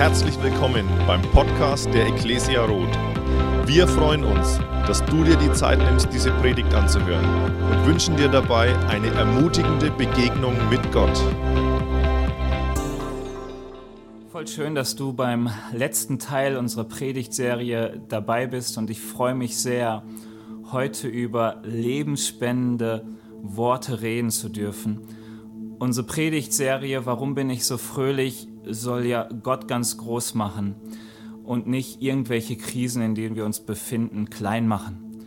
Herzlich willkommen beim Podcast der Ecclesia Roth. Wir freuen uns, dass du dir die Zeit nimmst, diese Predigt anzuhören und wünschen dir dabei eine ermutigende Begegnung mit Gott. Voll schön, dass du beim letzten Teil unserer Predigtserie dabei bist und ich freue mich sehr, heute über lebensspendende Worte reden zu dürfen. Unsere Predigtserie Warum bin ich so fröhlich soll ja Gott ganz groß machen und nicht irgendwelche Krisen, in denen wir uns befinden, klein machen.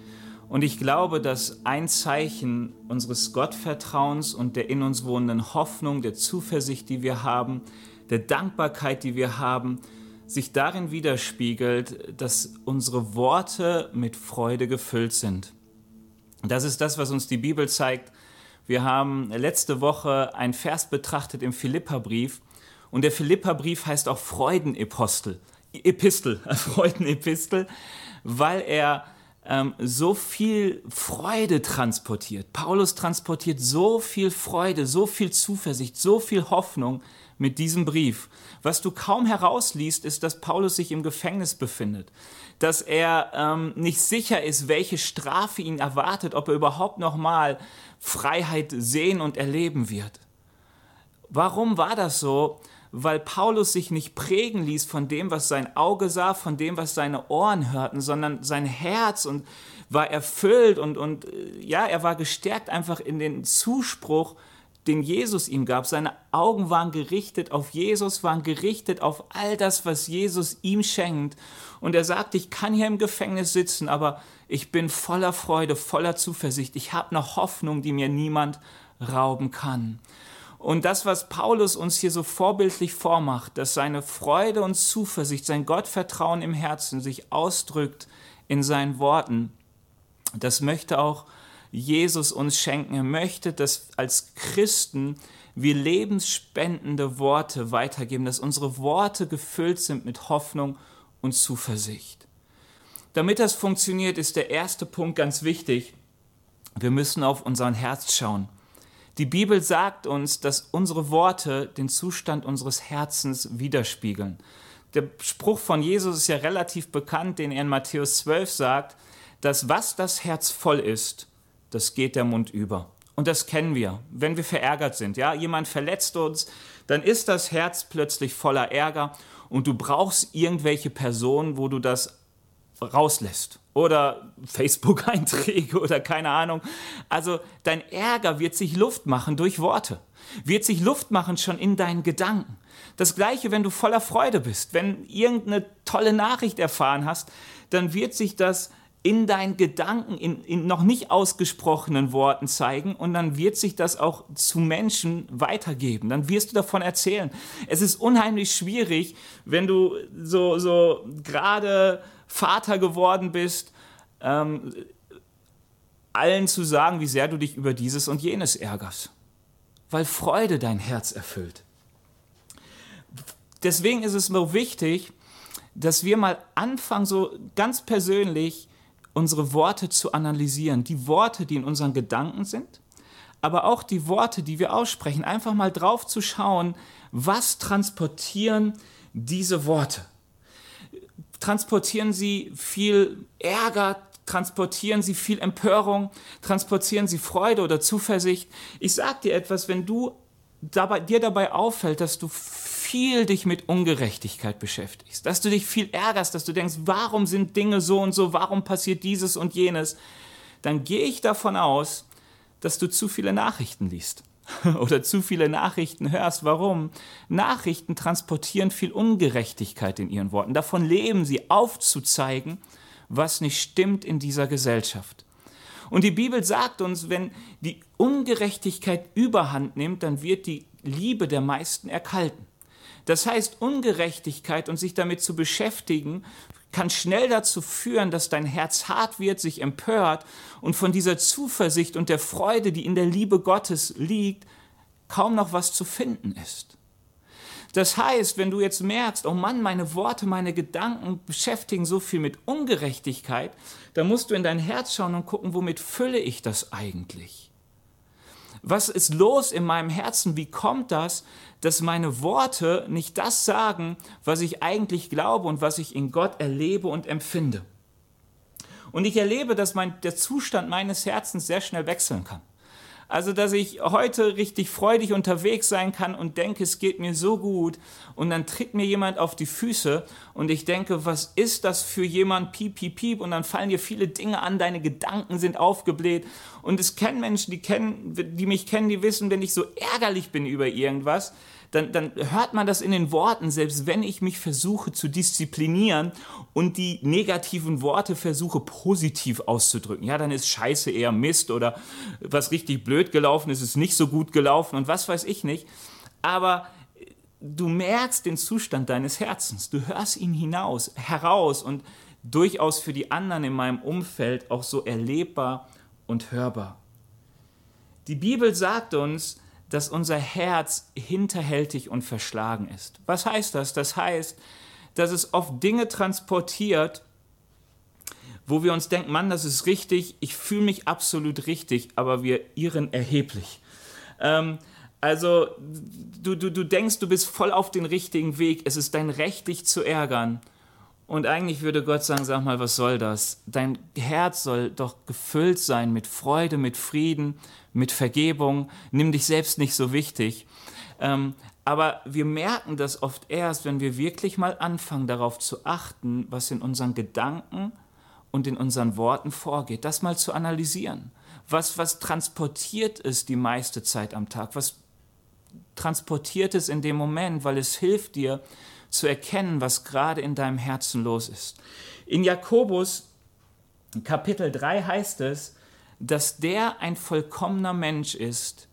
Und ich glaube, dass ein Zeichen unseres Gottvertrauens und der in uns wohnenden Hoffnung, der Zuversicht, die wir haben, der Dankbarkeit, die wir haben, sich darin widerspiegelt, dass unsere Worte mit Freude gefüllt sind. Das ist das, was uns die Bibel zeigt, wir haben letzte Woche ein Vers betrachtet im Philipperbrief und der Philipperbrief heißt auch Freudenepistel, Epistel, Freudenepistel, weil er ähm, so viel Freude transportiert. Paulus transportiert so viel Freude, so viel Zuversicht, so viel Hoffnung mit diesem Brief. Was du kaum herausliest, ist, dass Paulus sich im Gefängnis befindet, dass er ähm, nicht sicher ist, welche Strafe ihn erwartet, ob er überhaupt noch mal Freiheit sehen und erleben wird. Warum war das so? Weil Paulus sich nicht prägen ließ von dem, was sein Auge sah, von dem, was seine Ohren hörten, sondern sein Herz und war erfüllt und, und ja, er war gestärkt einfach in den Zuspruch, den Jesus ihm gab. Seine Augen waren gerichtet auf Jesus, waren gerichtet auf all das, was Jesus ihm schenkt. Und er sagt, ich kann hier im Gefängnis sitzen, aber ich bin voller Freude, voller Zuversicht. Ich habe noch Hoffnung, die mir niemand rauben kann. Und das, was Paulus uns hier so vorbildlich vormacht, dass seine Freude und Zuversicht, sein Gottvertrauen im Herzen sich ausdrückt in seinen Worten, das möchte auch Jesus uns schenken. Er möchte, dass als Christen wir lebensspendende Worte weitergeben, dass unsere Worte gefüllt sind mit Hoffnung und Zuversicht. Damit das funktioniert, ist der erste Punkt ganz wichtig. Wir müssen auf unseren Herz schauen. Die Bibel sagt uns, dass unsere Worte den Zustand unseres Herzens widerspiegeln. Der Spruch von Jesus ist ja relativ bekannt, den er in Matthäus 12 sagt, dass was das Herz voll ist, das geht der Mund über. Und das kennen wir, wenn wir verärgert sind. Ja, jemand verletzt uns, dann ist das Herz plötzlich voller Ärger und du brauchst irgendwelche Personen, wo du das rauslässt oder Facebook-Einträge oder keine Ahnung. Also dein Ärger wird sich Luft machen durch Worte, wird sich Luft machen schon in deinen Gedanken. Das gleiche, wenn du voller Freude bist, wenn irgendeine tolle Nachricht erfahren hast, dann wird sich das in deinen Gedanken, in, in, noch nicht ausgesprochenen Worten zeigen und dann wird sich das auch zu Menschen weitergeben. Dann wirst du davon erzählen. Es ist unheimlich schwierig, wenn du so, so gerade Vater geworden bist, ähm, allen zu sagen, wie sehr du dich über dieses und jenes ärgerst, weil Freude dein Herz erfüllt. Deswegen ist es so wichtig, dass wir mal anfangen, so ganz persönlich unsere Worte zu analysieren. Die Worte, die in unseren Gedanken sind, aber auch die Worte, die wir aussprechen. Einfach mal drauf zu schauen, was transportieren diese Worte transportieren sie viel Ärger, transportieren sie viel Empörung, transportieren sie Freude oder Zuversicht. Ich sage dir etwas, wenn du dabei, dir dabei auffällt, dass du viel dich mit Ungerechtigkeit beschäftigst, dass du dich viel ärgerst, dass du denkst, warum sind Dinge so und so, warum passiert dieses und jenes, dann gehe ich davon aus, dass du zu viele Nachrichten liest. oder zu viele Nachrichten hörst. Warum? Nachrichten transportieren viel Ungerechtigkeit in ihren Worten. Davon leben sie, aufzuzeigen, was nicht stimmt in dieser Gesellschaft. Und die Bibel sagt uns, wenn die Ungerechtigkeit überhand nimmt, dann wird die Liebe der meisten erkalten. Das heißt, Ungerechtigkeit und sich damit zu beschäftigen, kann schnell dazu führen, dass dein Herz hart wird, sich empört und von dieser Zuversicht und der Freude, die in der Liebe Gottes liegt, kaum noch was zu finden ist. Das heißt, wenn du jetzt merkst, oh Mann, meine Worte, meine Gedanken beschäftigen so viel mit Ungerechtigkeit, dann musst du in dein Herz schauen und gucken, womit fülle ich das eigentlich? Was ist los in meinem Herzen? Wie kommt das, dass meine Worte nicht das sagen, was ich eigentlich glaube und was ich in Gott erlebe und empfinde? Und ich erlebe, dass mein, der Zustand meines Herzens sehr schnell wechseln kann. Also, dass ich heute richtig freudig unterwegs sein kann und denke, es geht mir so gut. Und dann tritt mir jemand auf die Füße und ich denke, was ist das für jemand? Piep, piep, piep. Und dann fallen dir viele Dinge an, deine Gedanken sind aufgebläht. Und es kennen Menschen, die, kennen, die mich kennen, die wissen, wenn ich so ärgerlich bin über irgendwas, dann, dann hört man das in den Worten, selbst wenn ich mich versuche zu disziplinieren und die negativen Worte versuche positiv auszudrücken. Ja, dann ist Scheiße eher Mist oder was richtig blöd gelaufen ist, ist nicht so gut gelaufen und was weiß ich nicht. Aber du merkst den Zustand deines Herzens, du hörst ihn hinaus, heraus und durchaus für die anderen in meinem Umfeld auch so erlebbar und hörbar. Die Bibel sagt uns, dass unser Herz hinterhältig und verschlagen ist. Was heißt das? Das heißt, dass es oft Dinge transportiert, wo wir uns denken, Mann, das ist richtig, ich fühle mich absolut richtig, aber wir irren erheblich. Ähm, also du, du, du denkst, du bist voll auf den richtigen Weg, es ist dein Recht, dich zu ärgern. Und eigentlich würde Gott sagen, sag mal, was soll das? Dein Herz soll doch gefüllt sein mit Freude, mit Frieden, mit Vergebung. Nimm dich selbst nicht so wichtig. Ähm, aber wir merken das oft erst, wenn wir wirklich mal anfangen, darauf zu achten, was in unseren Gedanken und in unseren Worten vorgeht. Das mal zu analysieren. Was, was transportiert es die meiste Zeit am Tag? Was transportiert es in dem Moment? Weil es hilft dir, zu erkennen, was gerade in deinem Herzen los ist. In Jakobus Kapitel 3 heißt es, dass der ein vollkommener Mensch ist,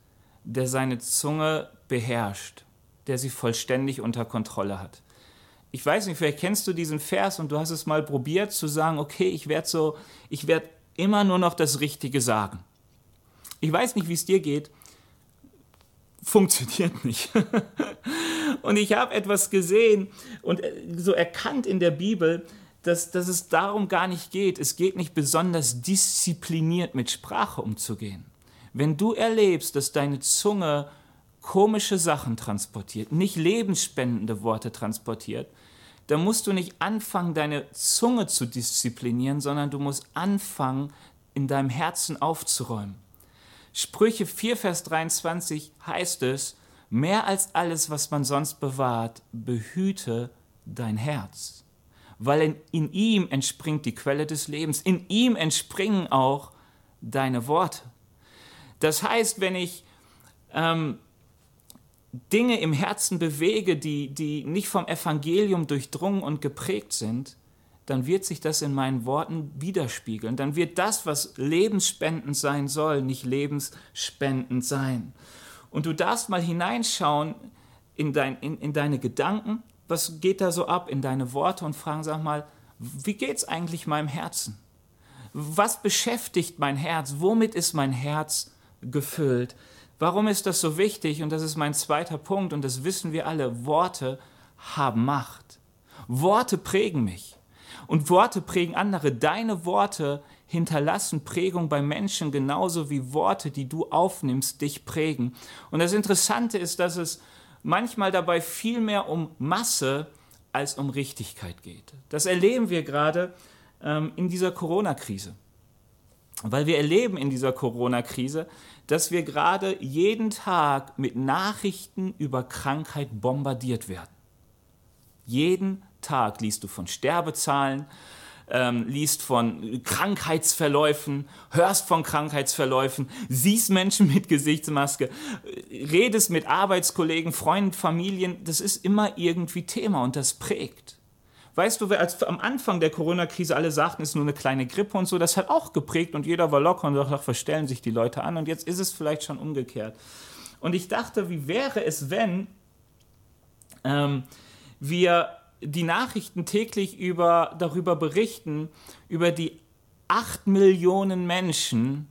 der seine Zunge beherrscht, der sie vollständig unter Kontrolle hat. Ich weiß nicht, vielleicht kennst du diesen Vers und du hast es mal probiert zu sagen, okay, ich werde so, ich werde immer nur noch das Richtige sagen. Ich weiß nicht, wie es dir geht. Funktioniert nicht. Und ich habe etwas gesehen und äh, so erkannt in der Bibel, dass, dass es darum gar nicht geht. Es geht nicht besonders diszipliniert mit Sprache umzugehen. Wenn du erlebst, dass deine Zunge komische Sachen transportiert, nicht lebensspendende Worte transportiert, dann musst du nicht anfangen, deine Zunge zu disziplinieren, sondern du musst anfangen, in deinem Herzen aufzuräumen. Sprüche 4, Vers 23 heißt es, mehr als alles, was man sonst bewahrt, behüte dein Herz. Weil in, in, ihm entspringt die Quelle des Lebens, in ihm entspringen auch deine Worte. Das heißt, wenn ich ähm, Dinge im Herzen bewege, die, die nicht vom Evangelium durchdrungen und geprägt sind, dann wird sich das in meinen Worten widerspiegeln. Dann wird das, was lebensspendend sein soll, nicht lebensspendend sein. Und du darfst mal hineinschauen in, dein, in, in deine Gedanken, was geht da so ab, in deine Worte und fragen, sag mal, wie geht es eigentlich meinem Herzen? Was beschäftigt mein Herz? Womit ist mein Herz gefüllt? Warum ist das so wichtig? Und das ist mein zweiter Punkt und das wissen wir alle. Worte haben Macht. Worte prägen mich. Und Worte prägen andere. Deine Worte hinterlassen Prägung bei Menschen genauso wie Worte, die du aufnimmst, dich prägen. Und das Interessante ist, dass es manchmal dabei viel mehr um Masse als um Richtigkeit geht. Das erleben wir gerade ähm, in dieser Corona-Krise. Weil wir erleben in dieser Corona-Krise, dass wir gerade jeden Tag mit Nachrichten über Krankheit bombardiert werden. Jeden Tag liest du von Sterbezahlen, ähm, liest von Krankheitsverläufen, hörst von Krankheitsverläufen, siehst Menschen mit Gesichtsmaske, redest mit Arbeitskollegen, Freunden, Familien, das ist immer irgendwie Thema und das prägt. Weißt du, als am Anfang der Corona-Krise alle sagten, es ist nur eine kleine Grippe und so, das hat auch geprägt und jeder war locker und dachte, verstellen sich die Leute an und jetzt ist es vielleicht schon umgekehrt. Und ich dachte, wie wäre es, wenn ähm, wir die Nachrichten täglich über, darüber berichten, über die 8 Millionen Menschen,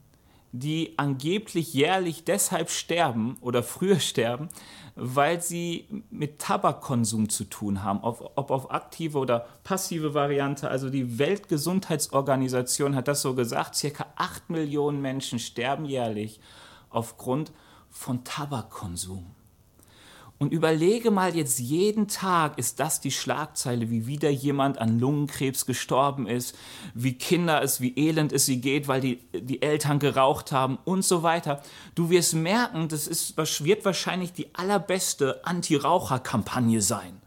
die angeblich jährlich deshalb sterben oder früher sterben, weil sie mit Tabakkonsum zu tun haben, ob, ob auf aktive oder passive Variante. Also die Weltgesundheitsorganisation hat das so gesagt, circa 8 Millionen Menschen sterben jährlich aufgrund von Tabakkonsum. Und überlege mal jetzt jeden Tag, ist das die Schlagzeile, wie wieder jemand an Lungenkrebs gestorben ist, wie Kinder es, wie elend es sie geht, weil die, die Eltern geraucht haben und so weiter. Du wirst merken, das ist, wird wahrscheinlich die allerbeste Anti-Raucher-Kampagne sein.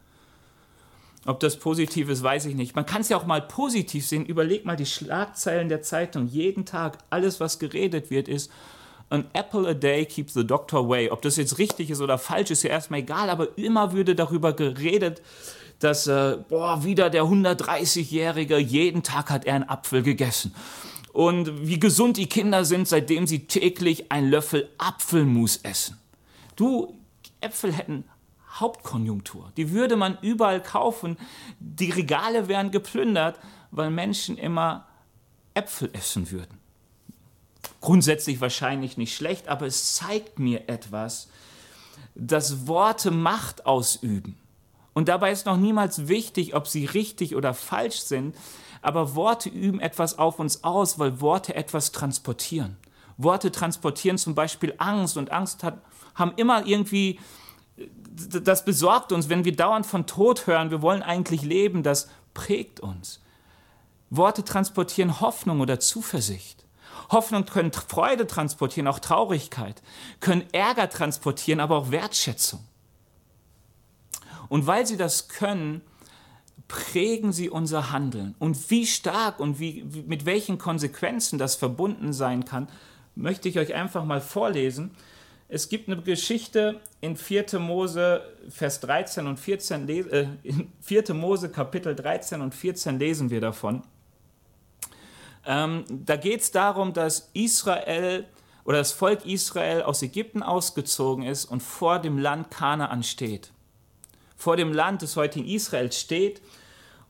Ob das positiv ist, weiß ich nicht. Man kann es ja auch mal positiv sehen. Überleg mal die Schlagzeilen der Zeitung. Jeden Tag, alles, was geredet wird, ist, an apple a day keeps the doctor away. Ob das jetzt richtig ist oder falsch, ist ja erstmal egal, aber immer würde darüber geredet, dass, äh, boah, wieder der 130-Jährige, jeden Tag hat er einen Apfel gegessen. Und wie gesund die Kinder sind, seitdem sie täglich einen Löffel Apfelmus essen. Du, Äpfel hätten Hauptkonjunktur. Die würde man überall kaufen. Die Regale wären geplündert, weil Menschen immer Äpfel essen würden grundsätzlich wahrscheinlich nicht schlecht, aber es zeigt mir etwas, dass Worte Macht ausüben. Und dabei ist noch niemals wichtig, ob sie richtig oder falsch sind, aber Worte üben etwas auf uns aus, weil Worte etwas transportieren. Worte transportieren zum Beispiel Angst und Angst hat, haben immer irgendwie, das besorgt uns, wenn wir dauernd von Tod hören, wir wollen eigentlich leben, das prägt uns. Worte transportieren Hoffnung oder Zuversicht. Hoffnung können Freude transportieren, auch Traurigkeit, können Ärger transportieren, aber auch Wertschätzung. Und weil sie das können, prägen sie unser Handeln. Und wie stark und wie, mit welchen Konsequenzen das verbunden sein kann, möchte ich euch einfach mal vorlesen. Es gibt eine Geschichte in 4. Mose, Vers 13 und 14, äh, in 4. Mose, Kapitel 13 und 14 lesen wir davon. Ähm, da geht es darum, dass Israel oder das Volk Israel aus Ägypten ausgezogen ist und vor dem Land Kanaan steht. Vor dem Land des heutigen Israel steht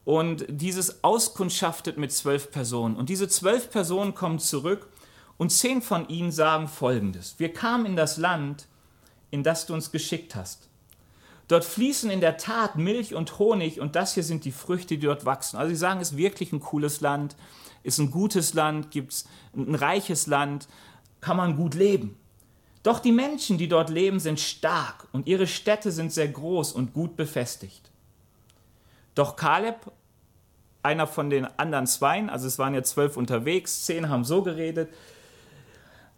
und dieses auskundschaftet mit zwölf Personen. Und diese zwölf Personen kommen zurück und zehn von ihnen sagen folgendes. Wir kamen in das Land, in das du uns geschickt hast. Dort fließen in der Tat Milch und Honig und das hier sind die Früchte, die dort wachsen. Also sie sagen, es ist wirklich ein cooles Land ist ein gutes Land, gibt es ein reiches Land, kann man gut leben. Doch die Menschen, die dort leben, sind stark und ihre Städte sind sehr groß und gut befestigt. Doch Kaleb, einer von den anderen Zweien, also es waren ja zwölf unterwegs, zehn haben so geredet,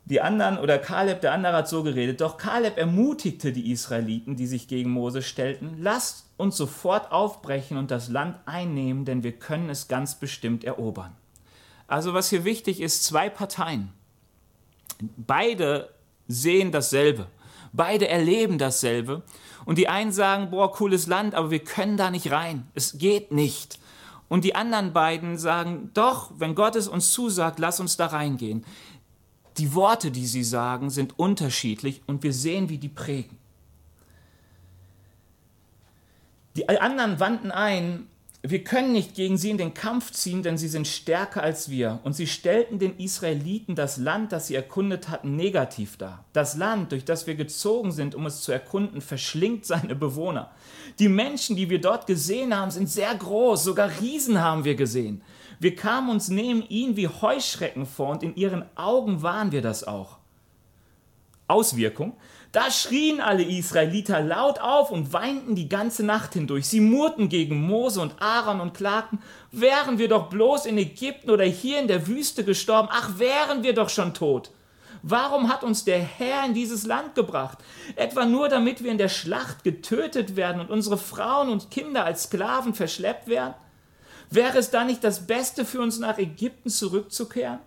die anderen oder Kaleb, der andere hat so geredet. Doch Kaleb ermutigte die Israeliten, die sich gegen Mose stellten, lasst uns sofort aufbrechen und das Land einnehmen, denn wir können es ganz bestimmt erobern. Also was hier wichtig ist, zwei Parteien. Beide sehen dasselbe. Beide erleben dasselbe. Und die einen sagen, boah, cooles Land, aber wir können da nicht rein. Es geht nicht. Und die anderen beiden sagen, doch, wenn Gott es uns zusagt, lass uns da reingehen. Die Worte, die sie sagen, sind unterschiedlich und wir sehen, wie die prägen. Die anderen wandten ein, wir können nicht gegen sie in den Kampf ziehen, denn sie sind stärker als wir. Und sie stellten den Israeliten das Land, das sie erkundet hatten, negativ dar. Das Land, durch das wir gezogen sind, um es zu erkunden, verschlingt seine Bewohner. Die Menschen, die wir dort gesehen haben, sind sehr groß, sogar Riesen haben wir gesehen. Wir kamen uns neben ihnen wie Heuschrecken vor und in ihren Augen waren wir das auch. Auswirkung, da schrien alle Israeliter laut auf und weinten die ganze Nacht hindurch. Sie murrten gegen Mose und Aaron und klagten, wären wir doch bloß in Ägypten oder hier in der Wüste gestorben, ach wären wir doch schon tot. Warum hat uns der Herr in dieses Land gebracht? Etwa nur damit wir in der Schlacht getötet werden und unsere Frauen und Kinder als Sklaven verschleppt werden? Wäre es da nicht das Beste für uns, nach Ägypten zurückzukehren?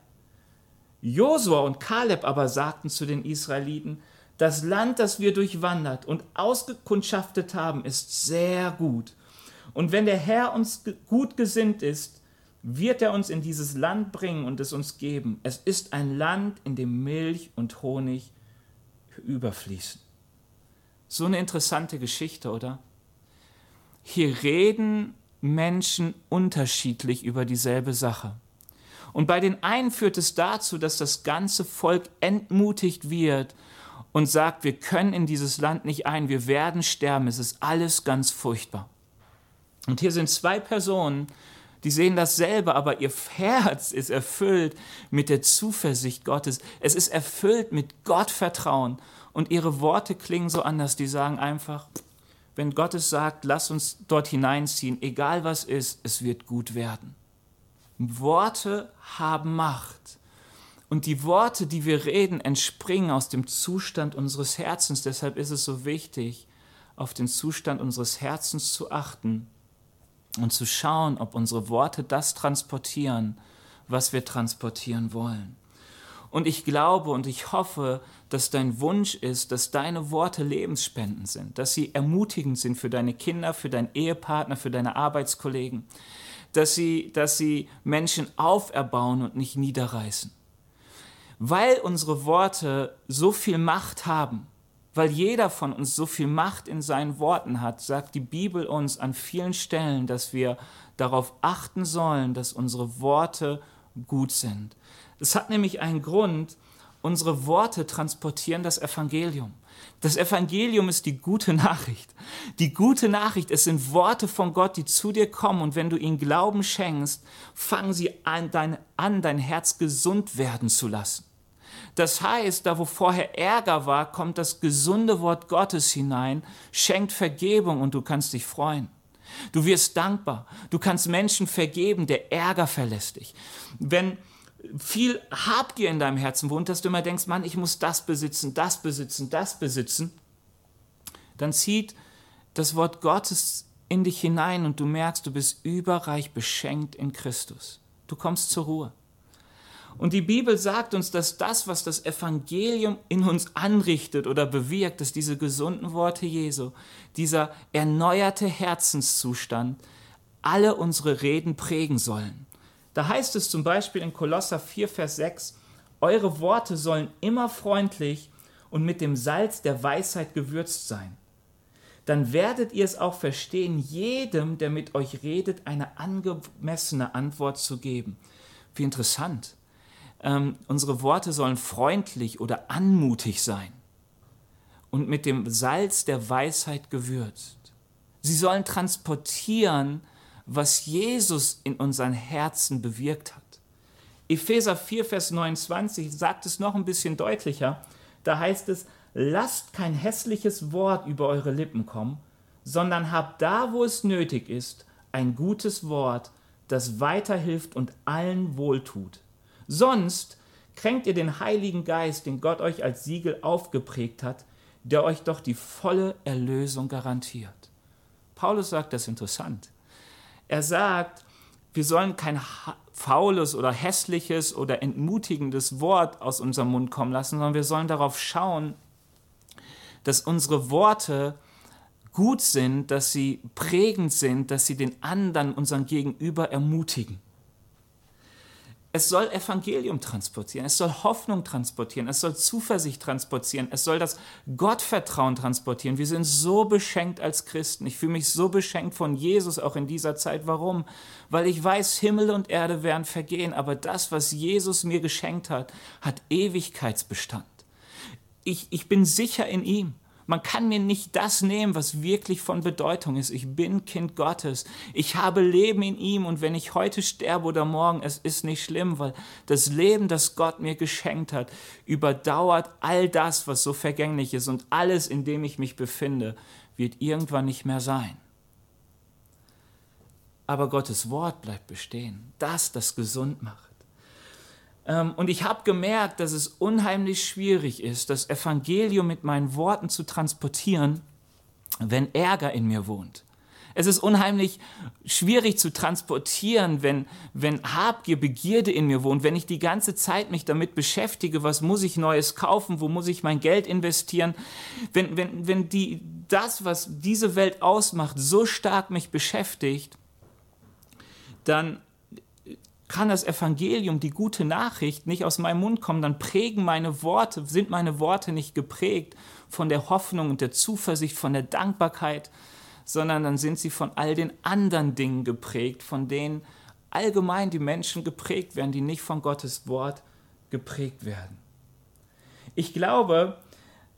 Josua und Kaleb aber sagten zu den Israeliten, das Land, das wir durchwandert und ausgekundschaftet haben, ist sehr gut. Und wenn der Herr uns gut gesinnt ist, wird er uns in dieses Land bringen und es uns geben. Es ist ein Land, in dem Milch und Honig überfließen. So eine interessante Geschichte, oder? Hier reden Menschen unterschiedlich über dieselbe Sache. Und bei den einen führt es dazu, dass das ganze Volk entmutigt wird und sagt, wir können in dieses Land nicht ein, wir werden sterben, es ist alles ganz furchtbar. Und hier sind zwei Personen, die sehen dasselbe, aber ihr Herz ist erfüllt mit der Zuversicht Gottes. Es ist erfüllt mit Gottvertrauen. Und ihre Worte klingen so anders. Die sagen einfach, wenn Gott es sagt, lass uns dort hineinziehen, egal was ist, es wird gut werden. Worte haben Macht. Und die Worte, die wir reden, entspringen aus dem Zustand unseres Herzens. Deshalb ist es so wichtig, auf den Zustand unseres Herzens zu achten und zu schauen, ob unsere Worte das transportieren, was wir transportieren wollen. Und ich glaube und ich hoffe, dass dein Wunsch ist, dass deine Worte Lebensspenden sind, dass sie ermutigend sind für deine Kinder, für deinen Ehepartner, für deine Arbeitskollegen, dass sie, dass sie Menschen auferbauen und nicht niederreißen. Weil unsere Worte so viel Macht haben, weil jeder von uns so viel Macht in seinen Worten hat, sagt die Bibel uns an vielen Stellen, dass wir darauf achten sollen, dass unsere Worte gut sind. Es hat nämlich einen Grund, unsere Worte transportieren das Evangelium. Das Evangelium ist die gute Nachricht. Die gute Nachricht, es sind Worte von Gott, die zu dir kommen und wenn du ihnen Glauben schenkst, fangen sie an, dein, an dein Herz gesund werden zu lassen. Das heißt, da wo vorher Ärger war, kommt das gesunde Wort Gottes hinein, schenkt Vergebung und du kannst dich freuen. Du wirst dankbar. Du kannst Menschen vergeben, der Ärger verlässt dich. Wenn viel Habgier in deinem Herzen wohnt, dass du immer denkst, Mann, ich muss das besitzen, das besitzen, das besitzen, dann zieht das Wort Gottes in dich hinein und du merkst, du bist überreich beschenkt in Christus. Du kommst zur Ruhe. Und die Bibel sagt uns, dass das, was das Evangelium in uns anrichtet oder bewirkt, dass diese gesunden Worte Jesu, dieser erneuerte Herzenszustand, alle unsere Reden prägen sollen. Da heißt es zum Beispiel in Kolosser 4, Vers 6, Eure Worte sollen immer freundlich und mit dem Salz der Weisheit gewürzt sein. Dann werdet ihr es auch verstehen, jedem, der mit euch redet, eine angemessene Antwort zu geben. Wie interessant ähm, unsere Worte sollen freundlich oder anmutig sein und mit dem Salz der Weisheit gewürzt. Sie sollen transportieren, was Jesus in unseren Herzen bewirkt hat. Epheser 4, Vers 29 sagt es noch ein bisschen deutlicher. Da heißt es, lasst kein hässliches Wort über eure Lippen kommen, sondern habt da, wo es nötig ist, ein gutes Wort, das weiterhilft und allen wohltut. Sonst kränkt ihr den Heiligen Geist, den Gott euch als Siegel aufgeprägt hat, der euch doch die volle Erlösung garantiert. Paulus sagt das interessant. Er sagt, wir sollen kein faules oder hässliches oder entmutigendes Wort aus unserem Mund kommen lassen, sondern wir sollen darauf schauen, dass unsere Worte gut sind, dass sie prägend sind, dass sie den anderen, unseren Gegenüber ermutigen. Es soll Evangelium transportieren, es soll Hoffnung transportieren, es soll Zuversicht transportieren, es soll das Gottvertrauen transportieren. Wir sind so beschenkt als Christen. Ich fühle mich so beschenkt von Jesus auch in dieser Zeit. Warum? Weil ich weiß, Himmel und Erde werden vergehen, aber das, was Jesus mir geschenkt hat, hat Ewigkeitsbestand. Ich, ich bin sicher in ihm. Man kann mir nicht das nehmen, was wirklich von Bedeutung ist. Ich bin Kind Gottes. Ich habe Leben in ihm und wenn ich heute sterbe oder morgen, es ist nicht schlimm, weil das Leben, das Gott mir geschenkt hat, überdauert all das, was so vergänglich ist und alles, in dem ich mich befinde, wird irgendwann nicht mehr sein. Aber Gottes Wort bleibt bestehen. Das, das gesund macht. Ähm, und ich habe gemerkt, dass es unheimlich schwierig ist, das Evangelium mit meinen Worten zu transportieren, wenn Ärger in mir wohnt. Es ist unheimlich schwierig zu transportieren, wenn, wenn Habgier, Begierde in mir wohnt, wenn ich die ganze Zeit mich damit beschäftige, was muss ich Neues kaufen, wo muss ich mein Geld investieren, wenn, wenn, wenn die, das, was diese Welt ausmacht, so stark mich beschäftigt, dann kann das Evangelium, die gute Nachricht nicht aus meinem Mund kommen, dann prägen meine Worte, sind meine Worte nicht geprägt von der Hoffnung und der Zuversicht, von der Dankbarkeit, sondern dann sind sie von all den anderen Dingen geprägt, von denen allgemein die Menschen geprägt werden, die nicht von Gottes Wort geprägt werden. Ich glaube,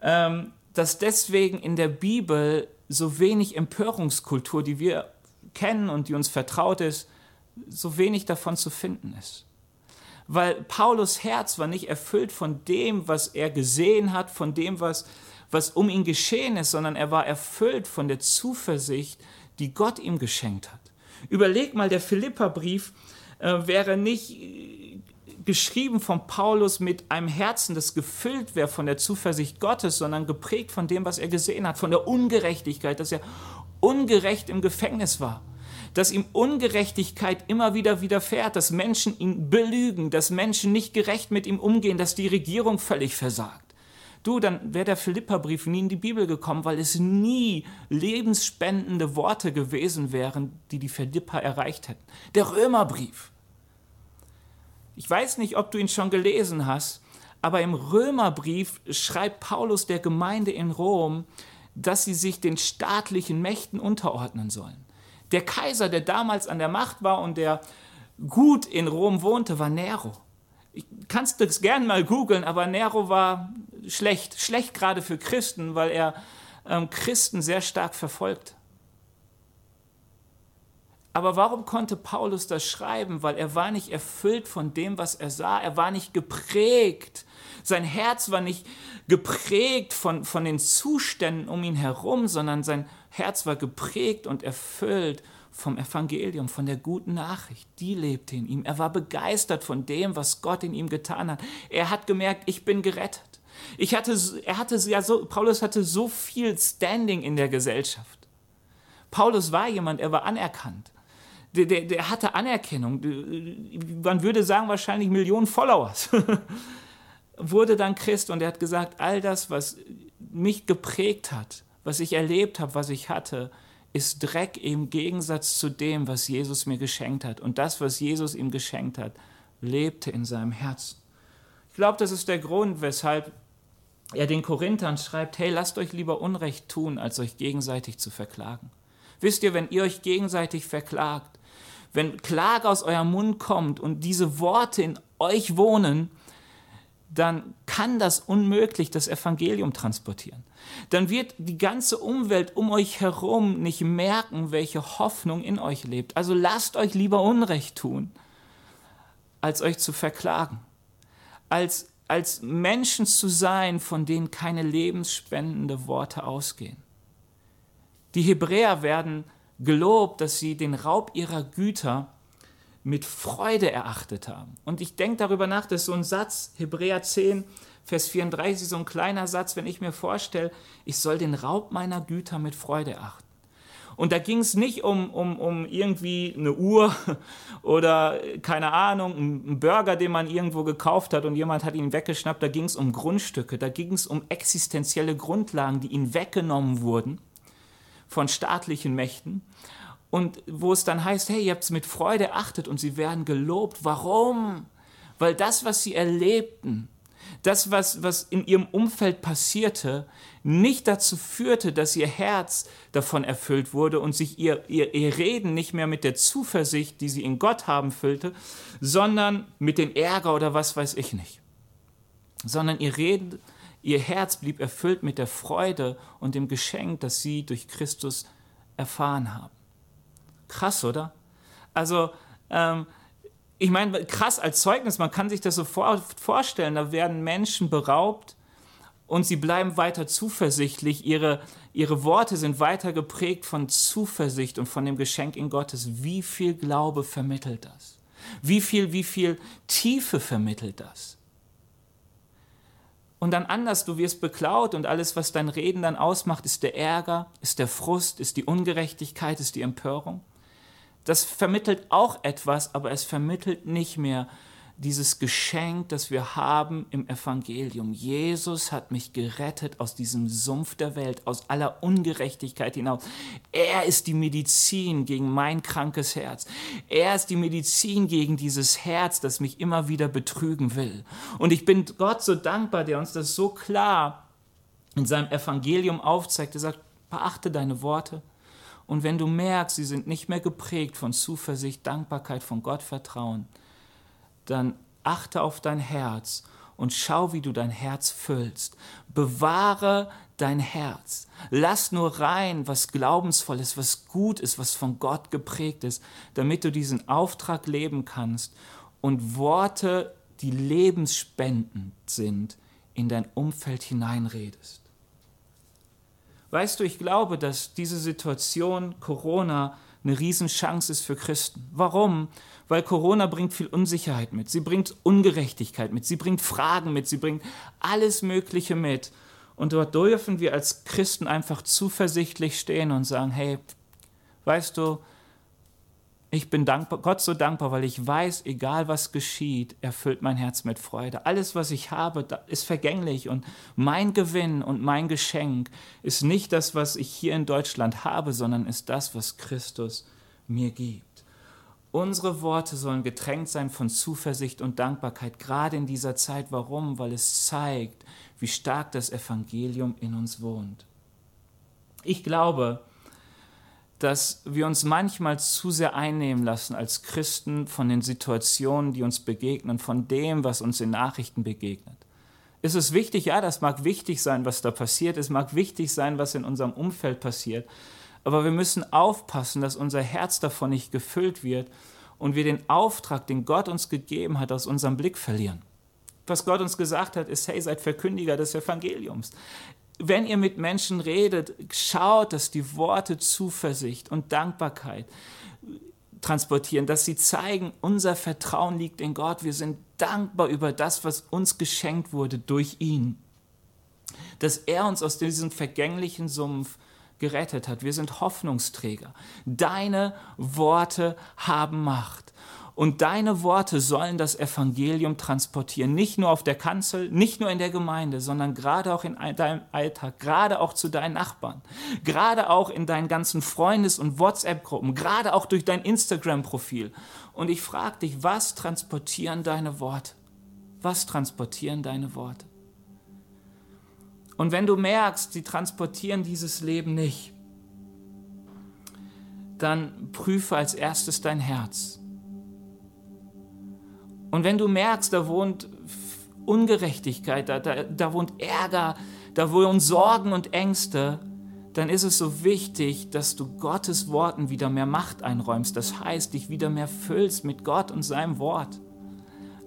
ähm, dass deswegen in der Bibel so wenig Empörungskultur, die wir kennen und die uns vertraut ist, so wenig davon zu finden ist. weil Paulus Herz war nicht erfüllt von dem, was er gesehen hat, von dem, was, was um ihn geschehen ist, sondern er war erfüllt von der Zuversicht, die Gott ihm geschenkt hat. Überleg mal, der Philipperbrief äh, wäre nicht äh, geschrieben von Paulus mit einem Herzen, das gefüllt wäre von der Zuversicht Gottes, sondern geprägt von dem, was er gesehen hat, von der Ungerechtigkeit, dass er ungerecht im Gefängnis war dass ihm Ungerechtigkeit immer wieder widerfährt, dass Menschen ihn belügen, dass Menschen nicht gerecht mit ihm umgehen, dass die Regierung völlig versagt. Du, dann wäre der Philipperbrief nie in die Bibel gekommen, weil es nie lebensspendende Worte gewesen wären, die die Philipper erreicht hätten. Der Römerbrief. Ich weiß nicht, ob du ihn schon gelesen hast, aber im Römerbrief schreibt Paulus der Gemeinde in Rom, dass sie sich den staatlichen Mächten unterordnen sollen. Der Kaiser, der damals an der Macht war und der gut in Rom wohnte, war Nero. Ich kannst das gern mal googeln, aber Nero war schlecht, schlecht gerade für Christen, weil er ähm, Christen sehr stark verfolgt. Aber warum konnte Paulus das schreiben? Weil er war nicht erfüllt von dem, was er sah. Er war nicht geprägt. Sein Herz war nicht geprägt von, von den Zuständen um ihn herum, sondern sein Herz war geprägt und erfüllt vom Evangelium, von der guten Nachricht. Die lebte in ihm. Er war begeistert von dem, was Gott in ihm getan hat. Er hat gemerkt, ich bin gerettet. Ich hatte, er hatte ja so, Paulus hatte so viel Standing in der Gesellschaft. Paulus war jemand, er war anerkannt. Der, der, der hatte Anerkennung. Man würde sagen, wahrscheinlich Millionen Followers. Wurde dann Christ und er hat gesagt, all das, was mich geprägt hat, was ich erlebt habe, was ich hatte, ist Dreck im Gegensatz zu dem, was Jesus mir geschenkt hat. Und das, was Jesus ihm geschenkt hat, lebte in seinem Herzen. Ich glaube, das ist der Grund, weshalb er den Korinthern schreibt, hey, lasst euch lieber Unrecht tun, als euch gegenseitig zu verklagen. Wisst ihr, wenn ihr euch gegenseitig verklagt, wenn Klage aus eurem Mund kommt und diese Worte in euch wohnen, dann kann das unmöglich das Evangelium transportieren. Dann wird die ganze Umwelt um euch herum nicht merken, welche Hoffnung in euch lebt. Also lasst euch lieber Unrecht tun, als euch zu verklagen. Als, als Menschen zu sein, von denen keine lebensspendende Worte ausgehen. Die Hebräer werden gelobt, dass sie den Raub ihrer Güter mit Freude erachtet haben. Und ich denke darüber nach, dass so ein Satz, Hebräer 10, Vers 34, so ein kleiner Satz, wenn ich mir vorstelle, ich soll den Raub meiner Güter mit Freude erachten. Und da ging es nicht um, um, um irgendwie eine Uhr oder keine Ahnung, einen Burger, den man irgendwo gekauft hat und jemand hat ihn weggeschnappt. Da ging es um Grundstücke, da ging es um existenzielle Grundlagen, die ihnen weggenommen wurden von staatlichen Mächten und wo es dann heißt, hey, ihr habt es mit Freude erachtet und sie werden gelobt. Warum? Weil das, was sie erlebten, das, was, was in ihrem Umfeld passierte, nicht dazu führte, dass ihr Herz davon erfüllt wurde und sich ihr, ihr, ihr Reden nicht mehr mit der Zuversicht, die sie in Gott haben, füllte, sondern mit dem Ärger oder was weiß ich nicht. Sondern ihr Reden, ihr Herz blieb erfüllt mit der Freude und dem Geschenk, das sie durch Christus erfahren haben. Krass, oder? Also, ähm, ich meine, krass als Zeugnis, man kann sich das so vor, vorstellen, da werden Menschen beraubt und sie bleiben weiter zuversichtlich, ihre, ihre Worte sind weiter geprägt von Zuversicht und von dem Geschenk in Gottes. Wie viel Glaube vermittelt das? Wie viel, wie viel Tiefe vermittelt das? Und dann anders, du wirst beklaut und alles, was dein Reden dann ausmacht, ist der Ärger, ist der Frust, ist die Ungerechtigkeit, ist die Empörung. Das vermittelt auch etwas, aber es vermittelt nicht mehr dieses Geschenk, das wir haben im Evangelium. Jesus hat mich gerettet aus diesem Sumpf der Welt, aus aller Ungerechtigkeit hinaus. Er ist die Medizin gegen mein krankes Herz. Er ist die Medizin gegen dieses Herz, das mich immer wieder betrügen will. Und ich bin Gott so dankbar, der uns das so klar in seinem Evangelium aufzeigt. Er sagt, beachte deine Worte, und wenn du merkst, sie sind nicht mehr geprägt von Zuversicht, Dankbarkeit, von Gott vertrauen, dann achte auf dein Herz und schau, wie du dein Herz füllst. Bewahre dein Herz. Lass nur rein, was glaubensvoll ist, was gut ist, was von Gott geprägt ist, damit du diesen Auftrag leben kannst und Worte die lebensspendend sind, in dein Umfeld hineinredest. Weißt du, ich glaube, dass diese Situation Corona eine Riesenchance ist für Christen. Warum? Weil Corona bringt viel Unsicherheit mit, sie bringt Ungerechtigkeit mit, sie bringt Fragen mit, sie bringt alles Mögliche mit. Und dort dürfen wir als Christen einfach zuversichtlich stehen und sagen, hey, weißt du, ich bin dankbar, Gott so dankbar, weil ich weiß, egal was geschieht, erfüllt mein Herz mit Freude. Alles, was ich habe, ist vergänglich und mein Gewinn und mein Geschenk ist nicht das, was ich hier in Deutschland habe, sondern ist das, was Christus mir gibt. Unsere Worte sollen getränkt sein von Zuversicht und Dankbarkeit, gerade in dieser Zeit. Warum? Weil es zeigt, wie stark das Evangelium in uns wohnt. Ich glaube, dass wir uns manchmal zu sehr einnehmen lassen als Christen von den Situationen, die uns begegnen, von dem, was uns in Nachrichten begegnet. Ist es wichtig? Ja, das mag wichtig sein, was da passiert. Es mag wichtig sein, was in unserem Umfeld passiert. Aber wir müssen aufpassen, dass unser Herz davon nicht gefüllt wird und wir den Auftrag, den Gott uns gegeben hat, aus unserem Blick verlieren. Was Gott uns gesagt hat, ist, hey, seid Verkündiger des Evangeliums wenn ihr mit Menschen redet, schaut, dass die Worte Zuversicht und Dankbarkeit transportieren, dass sie zeigen, unser Vertrauen liegt in Gott. Wir sind dankbar über das, was uns geschenkt wurde durch ihn. Dass er uns aus diesem vergänglichen Sumpf gerettet hat. Wir sind Hoffnungsträger. Deine Worte haben Macht. Und deine Worte sollen das Evangelium transportieren, nicht nur auf der Kanzel, nicht nur in der Gemeinde, sondern gerade auch in deinem Alltag, gerade auch zu deinen Nachbarn, gerade auch in deinen ganzen Freundes- und WhatsApp-Gruppen, gerade auch durch dein Instagram-Profil. Und ich frage dich, was transportieren deine Worte? Was transportieren deine Worte? Und wenn du merkst, sie transportieren dieses Leben nicht, dann prüfe als erstes dein Herz und wenn du merkst, da wohnt Ungerechtigkeit, da, da, da wohnt Ärger, da wohnen Sorgen und Ängste, dann ist es so wichtig, dass du Gottes Worten wieder mehr Macht einräumst. Das heißt, dich wieder mehr füllst mit Gott und seinem Wort.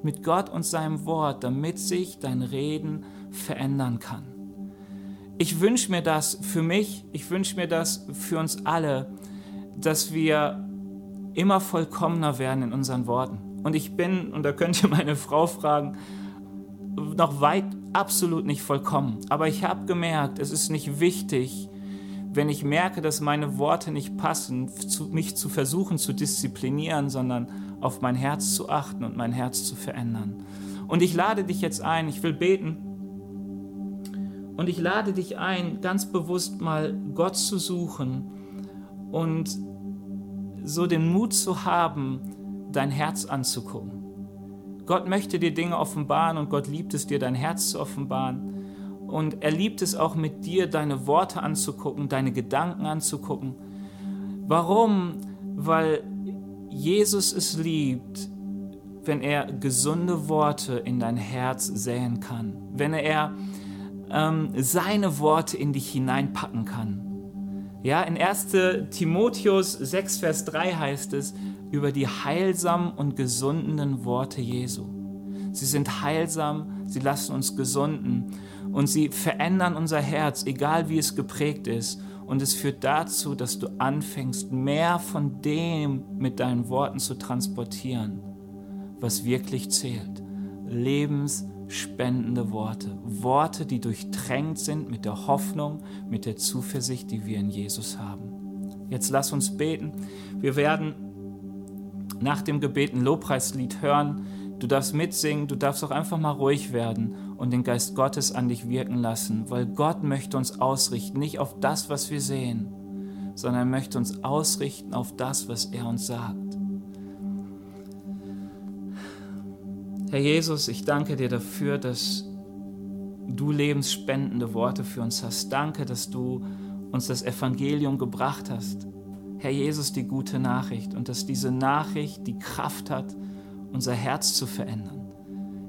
Mit Gott und seinem Wort, damit sich dein Reden verändern kann. Ich wünsche mir das für mich, ich wünsche mir das für uns alle, dass wir immer vollkommener werden in unseren Worten und ich bin, und da könnt ihr meine Frau fragen, noch weit absolut nicht vollkommen. Aber ich habe gemerkt, es ist nicht wichtig, wenn ich merke, dass meine Worte nicht passen, mich zu versuchen zu disziplinieren, sondern auf mein Herz zu achten und mein Herz zu verändern. Und ich lade dich jetzt ein, ich will beten. Und ich lade dich ein, ganz bewusst mal Gott zu suchen und so den Mut zu haben, dein Herz anzugucken. Gott möchte dir Dinge offenbaren und Gott liebt es dir, dein Herz zu offenbaren. Und er liebt es auch mit dir, deine Worte anzugucken, deine Gedanken anzugucken. Warum? Weil Jesus es liebt, wenn er gesunde Worte in dein Herz säen kann, wenn er ähm, seine Worte in dich hineinpacken kann. Ja, in 1. Timotheus 6, Vers 3 heißt es, über die heilsamen und gesundenden Worte Jesu. Sie sind heilsam, sie lassen uns gesunden und sie verändern unser Herz, egal wie es geprägt ist. Und es führt dazu, dass du anfängst, mehr von dem mit deinen Worten zu transportieren, was wirklich zählt. Lebensspendende Worte. Worte, die durchtränkt sind mit der Hoffnung, mit der Zuversicht, die wir in Jesus haben. Jetzt lass uns beten. Wir werden nach dem Gebet ein Lobpreislied hören. Du darfst mitsingen, du darfst auch einfach mal ruhig werden und den Geist Gottes an dich wirken lassen, weil Gott möchte uns ausrichten, nicht auf das, was wir sehen, sondern er möchte uns ausrichten auf das, was er uns sagt. Herr Jesus, ich danke dir dafür, dass du lebensspendende Worte für uns hast. Danke, dass du uns das Evangelium gebracht hast. Herr Jesus, die gute Nachricht und dass diese Nachricht die Kraft hat, unser Herz zu verändern.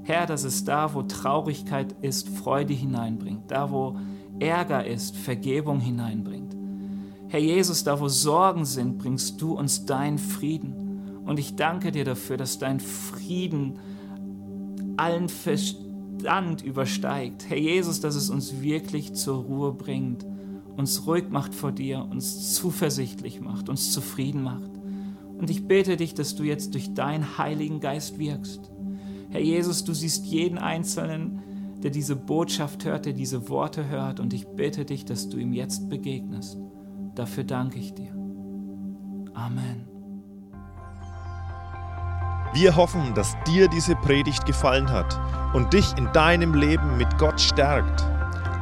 Herr, dass es da, wo Traurigkeit ist, Freude hineinbringt, da, wo Ärger ist, Vergebung hineinbringt. Herr Jesus, da, wo Sorgen sind, bringst du uns deinen Frieden. Und ich danke dir dafür, dass dein Frieden allen Verstand übersteigt. Herr Jesus, dass es uns wirklich zur Ruhe bringt, uns ruhig macht vor dir, uns zuversichtlich macht, uns zufrieden macht. Und ich bete dich, dass du jetzt durch deinen Heiligen Geist wirkst. Herr Jesus, du siehst jeden Einzelnen, der diese Botschaft hört, der diese Worte hört. Und ich bitte dich, dass du ihm jetzt begegnest. Dafür danke ich dir. Amen. Wir hoffen, dass dir diese Predigt gefallen hat und dich in deinem Leben mit Gott stärkt.